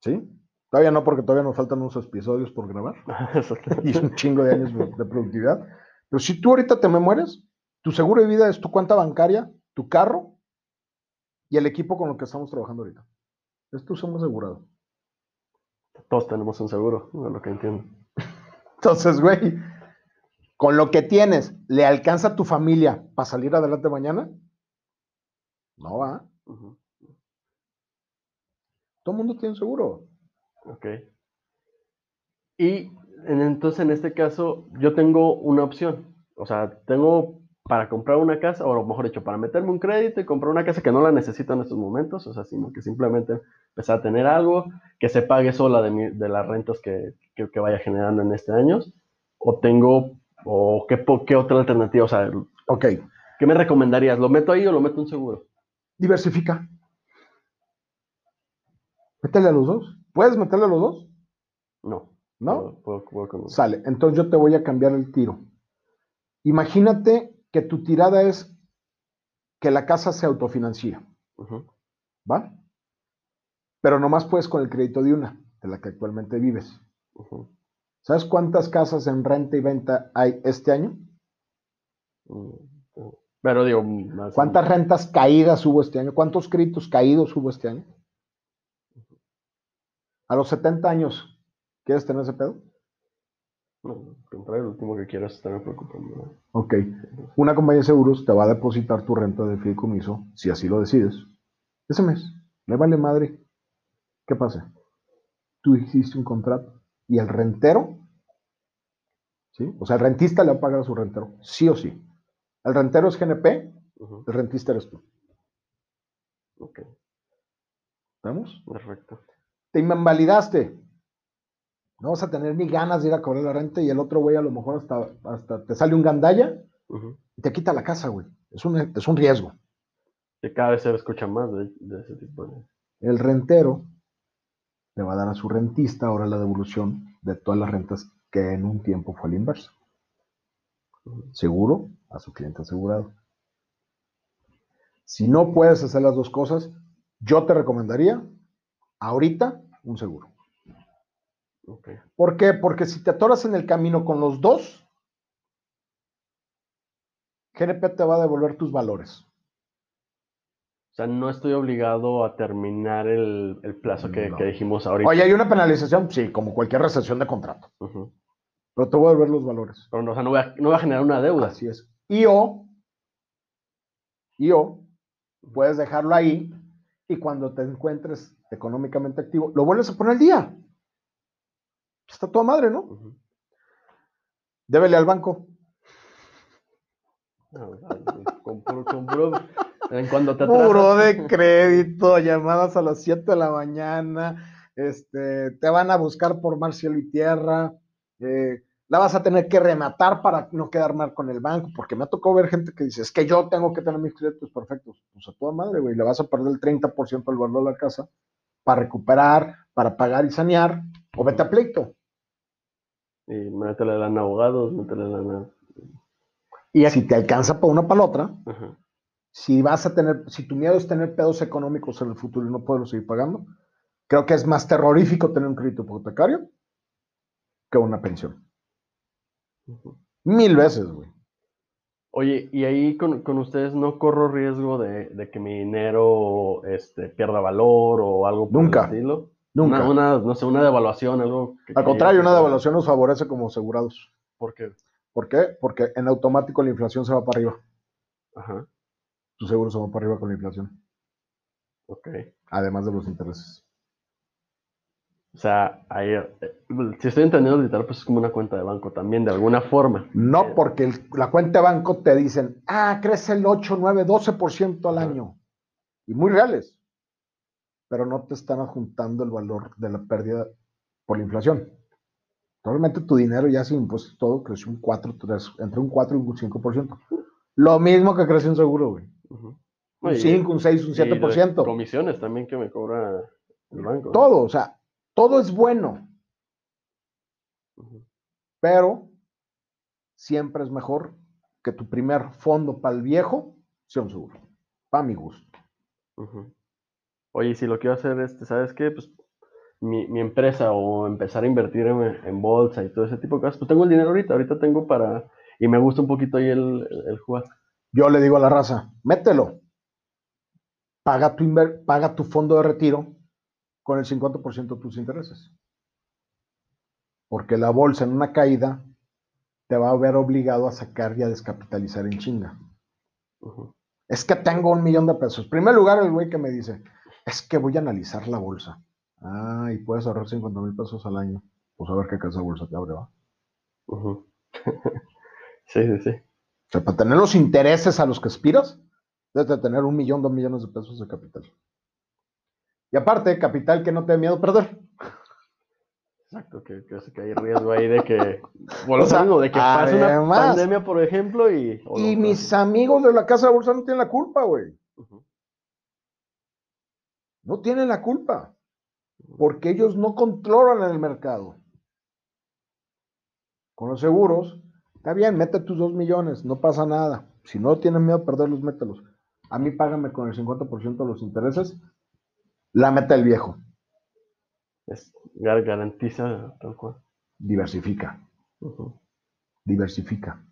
¿sí? Todavía no, porque todavía nos faltan unos episodios por grabar. y un chingo de años de productividad. Pero si tú ahorita te me mueres, tu seguro de vida es tu cuenta bancaria, tu carro y el equipo con el que estamos trabajando ahorita. Esto somos asegurado. Todos tenemos un seguro, es lo que entiendo. Entonces, güey, con lo que tienes, ¿le alcanza a tu familia para salir adelante mañana? No va. Todo el mundo tiene seguro. Ok. Y entonces, en este caso, yo tengo una opción. O sea, tengo para comprar una casa, o mejor dicho, para meterme un crédito y comprar una casa que no la necesito en estos momentos, o sea, sino que simplemente empezar a tener algo que se pague sola de, de las rentas que, que, vaya generando en este año, o tengo, o qué, qué otra alternativa, o sea, ok. ¿qué me recomendarías? ¿Lo meto ahí o lo meto en seguro? Diversifica. Métele a los dos. ¿Puedes meterle a los dos? No. ¿No? Puedo- puedo- puedo con- Sale. Entonces yo te voy a cambiar el tiro. Imagínate que tu tirada es que la casa se autofinancia, ¿va? Pero nomás puedes con el crédito de una, de la que actualmente vives. ¿Sabes cuántas casas en renta y venta hay este año? mm. Pero digo, más. ¿Cuántas rentas caídas hubo este año? ¿Cuántos créditos caídos hubo este año? A los 70 años, ¿quieres tener ese pedo? No, comprar el último que quiero es estarme preocupando. Ok. Una compañía de seguros te va a depositar tu renta de fideicomiso, si así lo decides, ese mes. Me vale madre. ¿Qué pasa? Tú hiciste un contrato y el rentero, ¿sí? O sea, el rentista le va a pagar a su rentero, sí o sí. El rentero es GNP, el rentista eres tú. Ok, ¿Estamos? perfecto. Te invalidaste. No vas a tener ni ganas de ir a cobrar la renta y el otro güey a lo mejor hasta, hasta te sale un gandalla y te quita la casa, güey. Es un, es un riesgo. Que cada vez se escucha más de, de ese tipo de. El rentero le va a dar a su rentista ahora la devolución de todas las rentas que en un tiempo fue al inverso. Seguro a su cliente asegurado. Si no puedes hacer las dos cosas, yo te recomendaría ahorita un seguro. ¿Por qué? Porque si te atoras en el camino con los dos, GNP te va a devolver tus valores. O sea, no estoy obligado a terminar el, el plazo que, No. que dijimos ahorita. Oye, ¿hay una penalización? Sí, como cualquier recesión de contrato. Pero te voy a devolver los valores. Pero no, o sea, no voy, a, no voy a generar una deuda. Así es. Y o, y o, puedes dejarlo ahí y cuando te encuentres económicamente activo, lo vuelves a poner al día. Está toda madre, ¿no? Ujú. Débele al banco. Ah, con puro- con puro- en cuando te Puro de crédito, llamadas a las 7 de la mañana, este, te van a buscar por mar, cielo y tierra, eh, la vas a tener que rematar para no quedar mal con el banco, porque me ha tocado ver gente que dice, es que yo tengo que tener mis créditos perfectos. Pues a toda madre, güey, le vas a perder el 30% del valor de la casa para recuperar, para pagar y sanear, o vete a pleito. Y métele lana a abogados, métele lana. Y si te alcanza para una para la otra, Ajá. si vas a tener, si tu miedo es tener pedos económicos en el futuro y no poderlos seguir pagando, creo que es más terrorífico tener un crédito hipotecario que una pensión. Mil veces, güey. Oye, y ahí con, con ustedes no corro riesgo de, de que mi dinero este, pierda valor o algo por Nunca. el estilo. Nunca. Una, una, no sé, una devaluación, algo. que- Al contrario, una devaluación nos favorece como asegurados. ¿Por qué? ¿Por qué? Porque en automático la inflación se va para arriba. Ajá, Tu seguro se va para arriba con la inflación, ok. además de los intereses. O sea, ahí, eh, si estoy entendiendo literal, pues es como una cuenta de banco también, de alguna forma. No porque el- la cuenta de banco te dicen, ah, crece el 8, 9, 12% al año. Y muy reales. Pero no te están adjuntando el valor de la pérdida por la inflación. Probablemente tu dinero ya sin impuestos todo creció un 4, 3, entre un 4 y un 5%. Lo mismo que creció un seguro, güey. Ujú. Un Oye, 5, un 6, un y de 7%. Comisiones también que me cobra el banco. Todo, o sea, todo es bueno, Ujú. pero siempre es mejor que tu primer fondo para el viejo sea un seguro. Para mi gusto. Ujú. Oye, si lo quiero hacer, este, ¿sabes qué? Pues mi, mi empresa o empezar a invertir en, en bolsa y todo ese tipo de cosas, pues tengo el dinero ahorita, ahorita tengo para, y me gusta un poquito ahí el, el, el jugar. Yo le digo a la raza, mételo. Paga tu, inver- paga tu fondo de retiro con el 50% de tus intereses. Porque la bolsa en una caída te va a ver obligado a sacar y a descapitalizar en chinga. Es que tengo un millón de pesos. En primer lugar, el güey que me dice, es que voy a analizar la bolsa. Ah, y puedes ahorrar 50 mil pesos al año. Pues a ver qué casa de bolsa te abre, ¿va? Sí, sí, sí. O sea, para tener los intereses a los que aspiras, debes de tener un millón, dos millones de pesos de capital. Y aparte, capital que no te dé miedo perder. Exacto, que, que, que hay riesgo ahí de que, bueno, O sea, algo, de que pase una además- pandemia, por ejemplo, y... Y mis amigos de la casa de bolsa no tienen la culpa, güey. Ujú. No tienen la culpa. Porque ellos no controlan el mercado. Con los seguros, está bien, mete tus dos millones, no pasa nada. Si no tienes miedo a perderlos, mételos. A mí págame con el 50% de los intereses, la meta el viejo. Es, garantiza tal cual. Diversifica. Diversifica.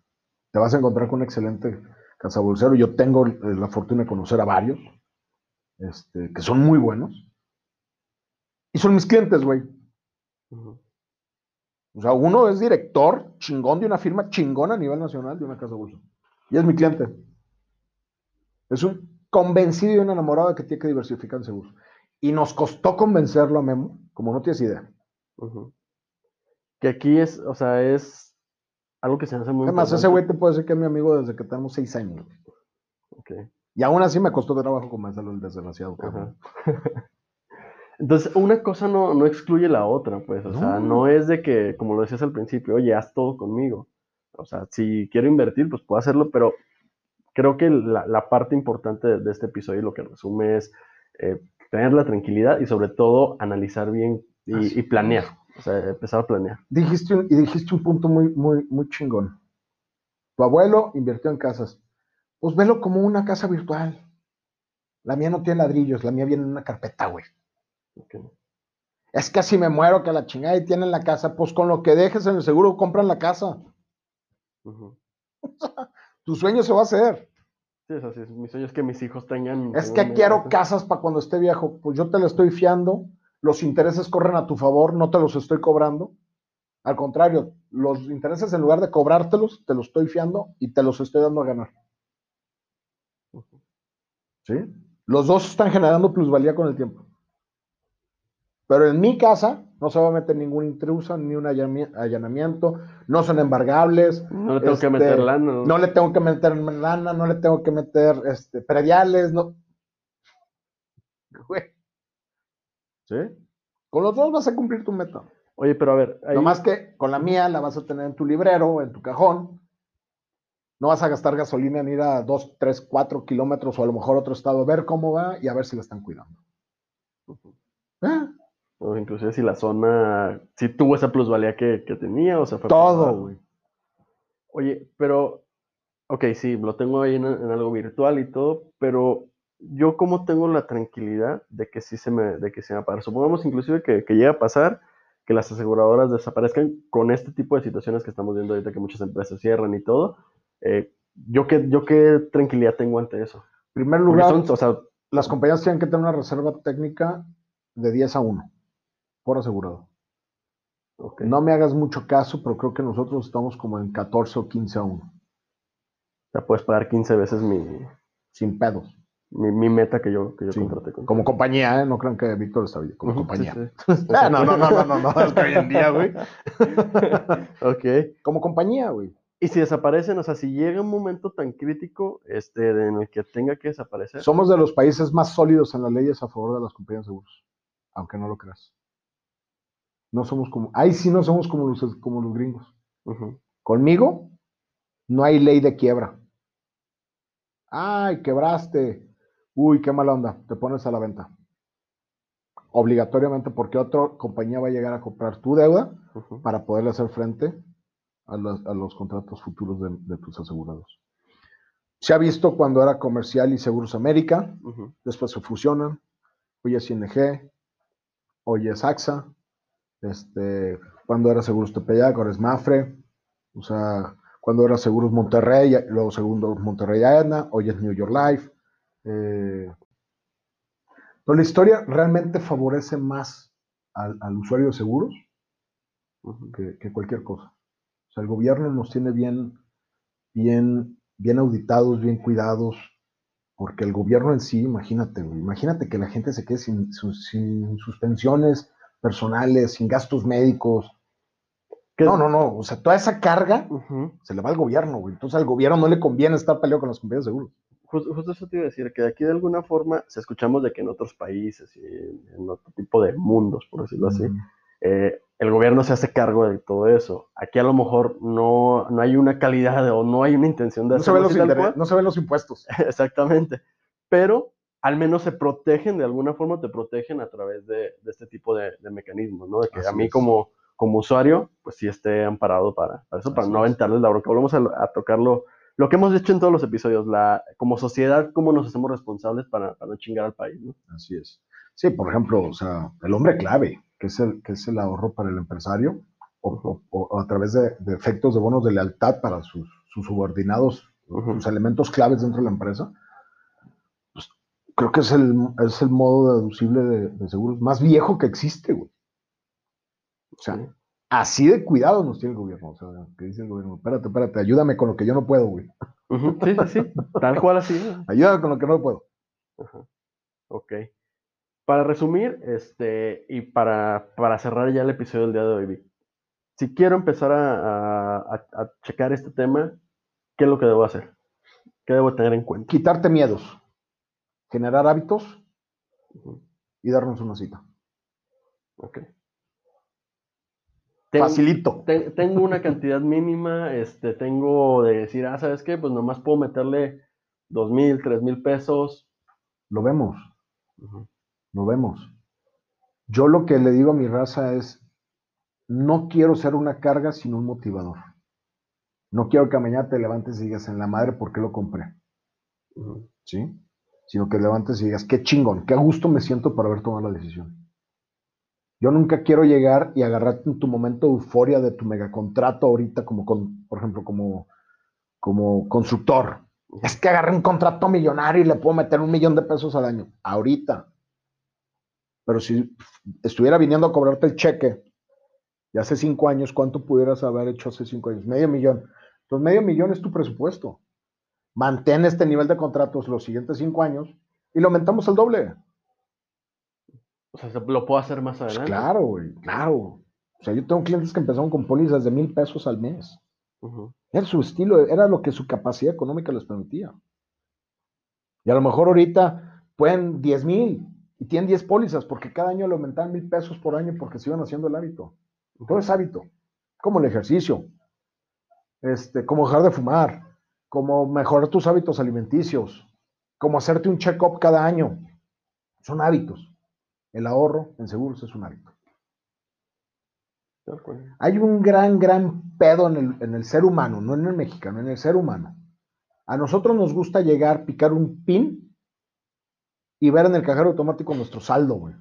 Te vas a encontrar con un excelente cazabolsero. Yo tengo la fortuna de conocer a varios este, que son muy buenos. Y son mis clientes, güey. O sea, uno es director chingón de una firma chingona a nivel nacional de una casa bolsa. Y es mi cliente. Es un convencido y un enamorado de que tiene que diversificar en seguros. Y nos costó convencerlo a Memo, como no tienes idea. Que aquí es, o sea, es algo que se hace muy Además, ese güey te puede decir que es mi amigo desde que tenemos seis años. Y aún así me costó de trabajo convencerlo el desgraciado. Entonces, una cosa no, excluye la otra, pues. O sea, no es de que, como lo decías al principio, oye, haz todo conmigo. O sea, si quiero invertir, pues puedo hacerlo, pero creo que la, parte importante de, este episodio, lo que resume es eh, tener la tranquilidad y sobre todo analizar bien y, planear. O sea, empezar a planear. Dijiste y dijiste un punto muy, muy, muy chingón. Tu abuelo invirtió en casas. Pues velo como una casa virtual. La mía no tiene ladrillos, la mía viene en una carpeta, güey. Es que si me muero que la chingada y tienen la casa, pues con lo que dejes en el seguro compran la casa. tu sueño se va a hacer. Sí, es así. Mi sueño es que mis hijos tengan. Es que quiero casas para cuando esté viejo. Pues yo te lo estoy fiando. Los intereses corren a tu favor, no te los estoy cobrando. Al contrario, los intereses en lugar de cobrártelos, te los estoy fiando y te los estoy dando a ganar. ¿Sí? Los dos están generando plusvalía con el tiempo. Pero en mi casa no se va a meter ningún intruso, ni un allanamiento, no son embargables. No le tengo que meter este, lana. ¿no? le tengo que meter lana, no le tengo que meter este, prediales, no. ¿Sí? Con los dos vas a cumplir tu meta. Oye, pero a ver. Ahí... más que con la mía la vas a tener en tu librero, en tu cajón, no vas a gastar gasolina en ir a 2, 3, 4 kilómetros o a lo mejor otro estado, a ver cómo va y a ver si la están cuidando. ¿Eh? O inclusive si la zona, si tuvo esa plusvalía que, tenía, o sea, fue todo, güey. Oye, pero, ok, sí, lo tengo ahí en, algo virtual y todo, pero yo como tengo la tranquilidad de que sí se me, de que se me para. Supongamos inclusive que, que llega a pasar que las aseguradoras desaparezcan con este tipo de situaciones que estamos viendo ahorita, que muchas empresas cierran y todo, eh, ¿yo, qué, ¿Yo qué tranquilidad tengo ante eso? En primer lugar, o sea, las compañías tienen que tener una reserva técnica de 10 a 1 por asegurado. No me hagas mucho caso, pero creo que nosotros estamos como en 14 o 15 a 1. O sea, puedes pagar 15 veces mi... Sin pedos. Mi, meta que yo, que yo contraté con Como compañía, ¿eh? No crean que Víctor está bien. Como compañía. no, no, no, no, no, no, es que hoy en día, güey. ok. Como compañía, güey. Y si desaparecen, o sea, si llega un momento tan crítico este, en el que tenga que desaparecer. Somos de los países más sólidos en las leyes a favor de las compañías de seguros, aunque no lo creas. No somos como, ahí sí no somos como los, como los gringos. Conmigo no hay ley de quiebra. Ay, quebraste. Uy, qué mala onda. Te pones a la venta. Obligatoriamente porque otra compañía va a llegar a comprar tu deuda para poderle hacer frente a los, contratos futuros de, tus asegurados. Se ha visto cuando era Comercial y Seguros América, después se fusionan, hoy es ING, hoy es AXA, este, cuando era Seguros Tepeyac, ahora es Mafre, o sea, cuando era Seguros Monterrey, luego segundo Monterrey Aetna, hoy es New York Life. Eh, pero la historia realmente favorece más al, usuario de seguros que cualquier cosa sea, el gobierno nos tiene bien, bien, bien auditados, bien cuidados, porque el gobierno en sí, imagínate, imagínate que la gente se quede sin, sus pensiones personales, sin gastos médicos. No, no, no, o sea, toda esa carga se le va al gobierno, güey. Entonces al gobierno no le conviene estar peleado con las compañías de seguros. Justo, eso te iba a decir, que de aquí de alguna forma se escuchamos de que en otros países y en otro tipo de mundos, por decirlo así, eh, el gobierno se hace cargo de todo eso. Aquí a lo mejor no, no hay una calidad o no hay una intención de no se, ven los no se ven los impuestos. Exactamente. Pero al menos se protegen, de alguna forma te protegen a través de, este tipo de, mecanismos, ¿no? De que a mí como, como usuario, pues sí esté amparado para, eso, para no aventarles la bronca. Volvemos a, a, tocarlo, lo que hemos hecho en todos los episodios, la, como sociedad, cómo nos hacemos responsables para, para no chingar al país, ¿no? Así es. Sí, por ejemplo, o sea, el hombre clave, que es el, que es el ahorro para el empresario, o, a través de, efectos de bonos de lealtad para sus, subordinados, sus elementos claves dentro de la empresa, pues, creo que es el, es el modo deducible de, seguros más viejo que existe, güey. O sea, así de cuidado nos tiene el gobierno. O sea, que dice el gobierno, espérate, espérate, ayúdame con lo que yo no puedo, güey. Sí, sí, sí, tal cual así. Ayúdame con lo que no puedo. Ok. Para resumir, este, y para, para cerrar ya el episodio del día de hoy, si quiero empezar a, checar este tema, ¿qué es lo que debo hacer? ¿Qué debo tener en cuenta? Quitarte miedos, generar hábitos y darnos una cita. Ok. Facilito. tengo una cantidad mínima, este, tengo de decir, ah, ¿sabes qué? Pues nomás puedo meterle dos mil, tres mil pesos. Lo vemos. Lo vemos. Yo lo que le digo a mi raza es, no quiero ser una carga, sino un motivador. No quiero que mañana te levantes y digas en la madre por qué lo compré. ¿Sí? Sino que levantes y digas, qué chingón, qué gusto me siento por haber tomado la decisión. Yo nunca quiero llegar y agarrarte en tu momento de euforia de tu megacontrato ahorita, como con, por ejemplo, como, como constructor. Es que agarré un contrato millonario y le puedo meter un millón de pesos al año. Ahorita. Pero si estuviera viniendo a cobrarte el cheque de hace cinco años, ¿cuánto pudieras haber hecho hace cinco años? Medio millón. Entonces, medio millón es tu presupuesto. Mantén este nivel de contratos los siguientes cinco años y lo aumentamos al doble. O sea, lo puedo hacer más pues adelante. claro, güey, claro. O sea, yo tengo clientes que empezaron con pólizas de mil pesos al mes. Era su estilo, era lo que su capacidad económica les permitía. Y a lo mejor ahorita pueden 10 mil y tienen 10 pólizas porque cada año le aumentan mil pesos por año porque se iban haciendo el hábito. Todo es hábito, como el ejercicio, este, como dejar de fumar, como mejorar tus hábitos alimenticios, como hacerte un check-up cada año. Son hábitos. El ahorro en seguros es un hábito. Hay un gran, gran pedo en el, en el, ser humano, no en el mexicano, en el ser humano. A nosotros nos gusta llegar, picar un pin y ver en el cajero automático nuestro saldo, güey.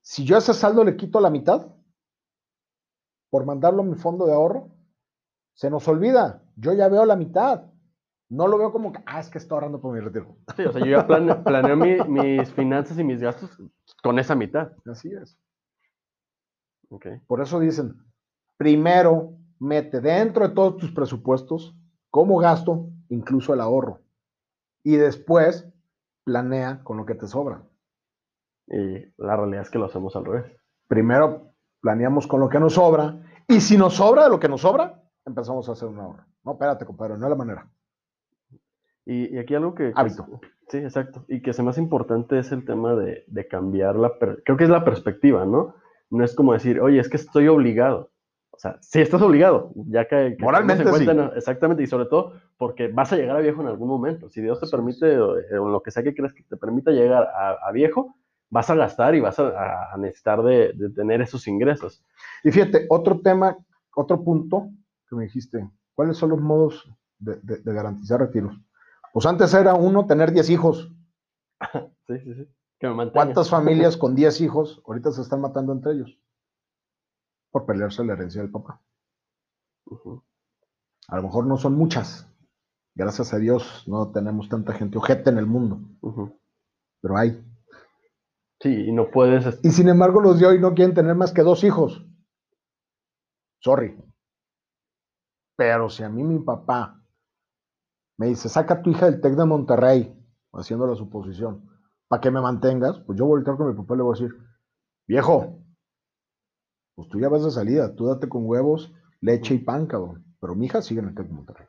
Si yo a ese saldo le quito la mitad por mandarlo a mi fondo de ahorro, se nos olvida. Yo ya veo la mitad. No lo veo como que, ah, es que estoy ahorrando por mi retiro. Sí, o sea, yo ya planeo, mis finanzas y mis gastos con esa mitad. Así es. Okay. Por eso dicen, primero mete dentro de todos tus presupuestos como gasto, incluso el ahorro. Y después planea con lo que te sobra. Y la realidad es que lo hacemos al revés. Primero planeamos con lo que nos sobra y si nos sobra de lo que nos sobra, empezamos a hacer un ahorro. No, espérate, compadre, no es la manera. Y, aquí algo que... Hábito. sí, exacto. Y que es más importante es el tema de, de cambiar la... Creo que es la perspectiva, ¿no? No es como decir, oye, es que estoy obligado. O sea, sí estás obligado, ya que... Moralmente Exactamente, y sobre todo porque vas a llegar a viejo en algún momento. Si Dios te permite, o, lo que sea que creas que te permita llegar a viejo, vas a gastar y vas a, necesitar de, tener esos ingresos. Y fíjate, otro tema, otro punto que me dijiste, ¿cuáles son los modos de, garantizar retiros? Pues antes era uno tener 10 hijos. sí, sí, sí. ¿Cuántas familias con 10 hijos ahorita se están matando entre ellos? Por pelearse la herencia del papá. A lo mejor no son muchas. Gracias a Dios no tenemos tanta gente ojete en el mundo. Pero hay. Sí, y no puedes. Y sin embargo, los de hoy no quieren tener más que dos hijos. Sorry. Pero si a mí mi papá me dice, saca a tu hija del TEC de Monterrey, haciendo la suposición, para que me mantengas, pues yo voy a voltear con mi papá y le voy a decir, viejo, pues tú ya vas de salida, tú date con huevos, leche y pan, cabrón. Pero mi hija sigue en el TEC Monterrey.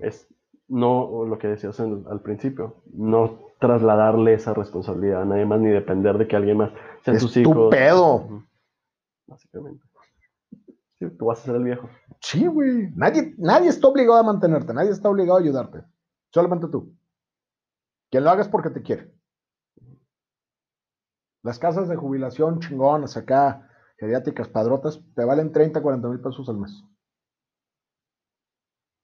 Es no lo que decías al principio, no trasladarle esa responsabilidad a nadie más ni depender de que alguien más sean tus hijos. Tu pedo. Básicamente. Sí, tú vas a ser el viejo. Sí, güey. Nadie, nadie está obligado a mantenerte, nadie está obligado a ayudarte. Solamente tú. Quien lo hagas porque te quiere. Las casas de jubilación chingonas acá, geriátricas, padrotas, te valen 30, 40 mil pesos al mes.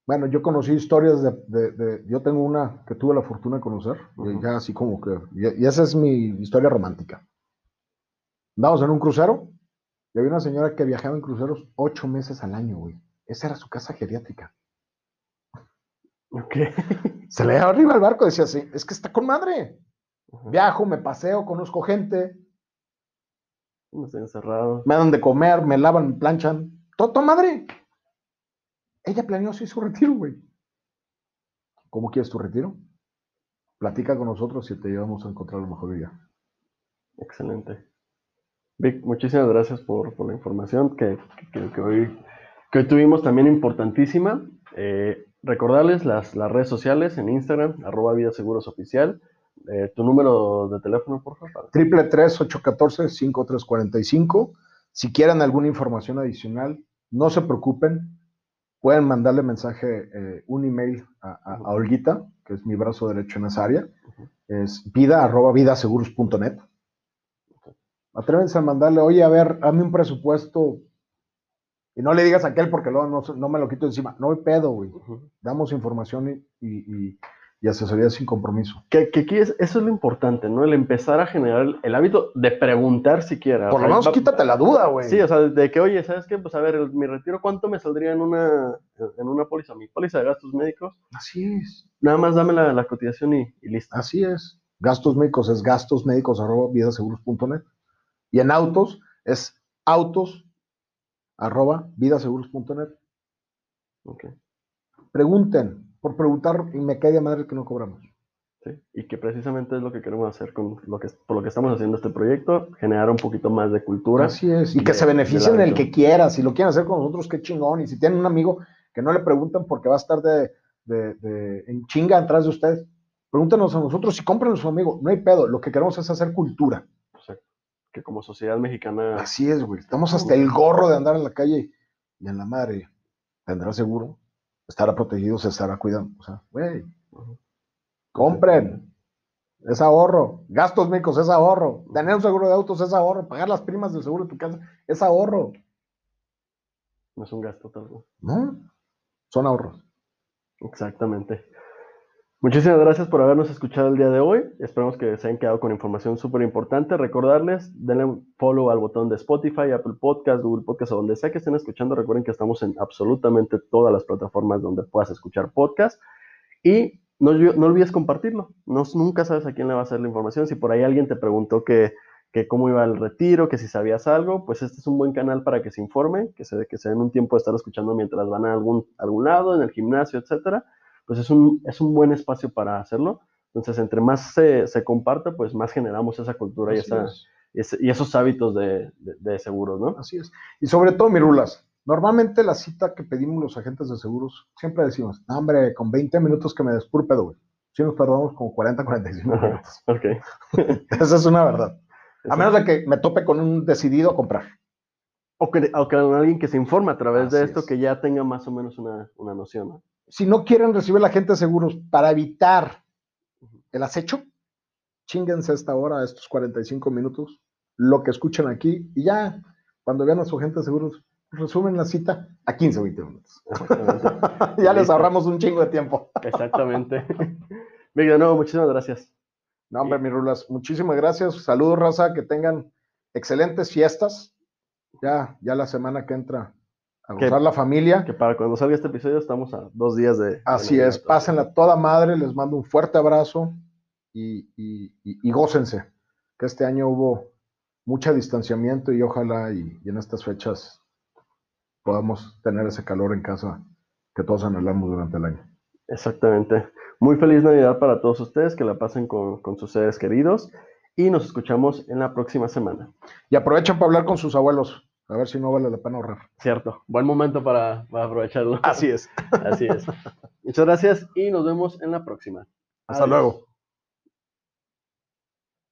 Bueno, yo conocí historias de, Yo tengo una que tuve la fortuna de conocer, y ya así como que. Y, esa es mi historia romántica. Andamos en un crucero y había una señora que viajaba en cruceros ocho meses al año, güey. Esa era su casa geriátrica. Ok. Se le arriba al barco, decía así: es que está con madre. Viajo, me paseo, conozco gente. No estoy encerrado. Me dan de comer, me lavan, me planchan. Todo, madre. Ella planeó así su retiro, güey. ¿Cómo quieres tu retiro? Platica con nosotros y te llevamos a encontrar lo mejor día. Excelente. Vic, muchísimas gracias por, la información que, hoy, que, tuvimos también importantísima. Eh, recordarles las, las, redes sociales en Instagram, arroba Vida Seguros Oficial. Eh, tu número de teléfono, por favor. Triple tres ocho catorce cinco tres cuarenta y cinco. Si quieren alguna información adicional, no se preocupen. Pueden mandarle mensaje, eh, un email a, Olguita, que es mi brazo derecho en esa área. Es vida arroba vidaseguros.net. Atrévense a mandarle, oye, a ver, hazme un presupuesto. Y no le digas a aquel porque luego no, me lo quito encima. No hay pedo, güey. Damos información y y asesoría sin compromiso. Que, que aquí es, eso es lo importante, ¿no? El empezar a generar el, hábito de preguntar siquiera. Por lo menos quítate la duda, güey. Sí, o sea, de que, oye, ¿sabes qué? Pues a ver, mi retiro, ¿cuánto me saldría en una, en una póliza? Mi póliza de gastos médicos. Así es. Nada más dame la, la cotización y, listo. Así es. Gastos médicos es gastosmédicos arroba vidaseguros.net. Y en autos es autos arroba vidaseguros.net. Ok. Pregunten, por preguntar y me cae de madre que no cobramos. Sí, y que precisamente es lo que queremos hacer con lo que, por lo que estamos haciendo este proyecto, generar un poquito más de cultura. Así es, y, que se beneficien el que quiera, si lo quieren hacer con nosotros, qué chingón, y si tienen un amigo que no le preguntan porque va a estar de, de, en chinga atrás de ustedes, pregúntenos a nosotros y compren a su amigo, no hay pedo, lo que queremos es hacer cultura. Exacto. Que como sociedad mexicana... Así es, güey, estamos hasta el gorro de andar en la calle y en la madre, tendrá seguro, estará protegido, se estará cuidando. O sea, güey, compren. Es ahorro. Gastos médicos es ahorro. Tener un seguro de autos es ahorro. Pagar las primas del seguro de tu casa es ahorro. No es un gasto tal No, son ahorros. Exactamente. Muchísimas gracias por habernos escuchado el día de hoy. Esperamos que se hayan quedado con información súper importante. Recordarles, denle follow al botón de Spotify, Apple Podcast, Google Podcast o donde sea que estén escuchando. Recuerden que estamos en absolutamente todas las plataformas donde puedas escuchar podcast. Y no, no olvides compartirlo. No, nunca sabes a quién le va a hacer la información. Si por ahí alguien te preguntó que, que cómo iba el retiro, que si sabías algo, pues este es un buen canal para que se informen, que se, que se den un tiempo de estar escuchando mientras van a algún, algún lado, en el gimnasio, etcétera pues es un, es un buen espacio para hacerlo. Entonces, entre más se, se comparte, pues más generamos esa cultura y, esa, y, esos hábitos de, de, seguros, ¿no? Así es. Y sobre todo, Mirulas, normalmente la cita que pedimos los agentes de seguros, siempre decimos, hombre, con 20 minutos que me despurpe, güey. Si nos perdamos con 40, 45 minutos. ok. Esa es una verdad. A menos de que me tope con un decidido a comprar. O que, o que alguien que se informa a través de esto, que ya tenga más o menos una, una noción, ¿no? Si no quieren recibir la gente de seguros para evitar el acecho, chinguense a esta hora, a estos 45 minutos, lo que escuchan aquí, y ya cuando vean a su agente de seguros, resumen la cita a 15 o 20 minutos. ya les ahorramos un chingo de tiempo. Exactamente. Miguel, de nuevo, muchísimas gracias. No, hombre, mi Rulas, muchísimas gracias. Saludos, raza, que tengan excelentes fiestas. Ya, ya la semana que entra a gozar la familia. Que para cuando salga este episodio estamos a dos días de... Así es, pásenla toda madre, les mando un fuerte abrazo y, y, gócense, que este año hubo mucho distanciamiento y ojalá y, en estas fechas podamos tener ese calor en casa que todos anhelamos durante el año. Exactamente. Muy feliz Navidad para todos ustedes, que la pasen con, con sus seres queridos y nos escuchamos en la próxima semana. Y aprovechen para hablar con sus abuelos. A ver si no vale la pena ahorrar. Cierto, buen momento para, aprovecharlo. Así es. Así es. Muchas gracias y nos vemos en la próxima. Hasta luego.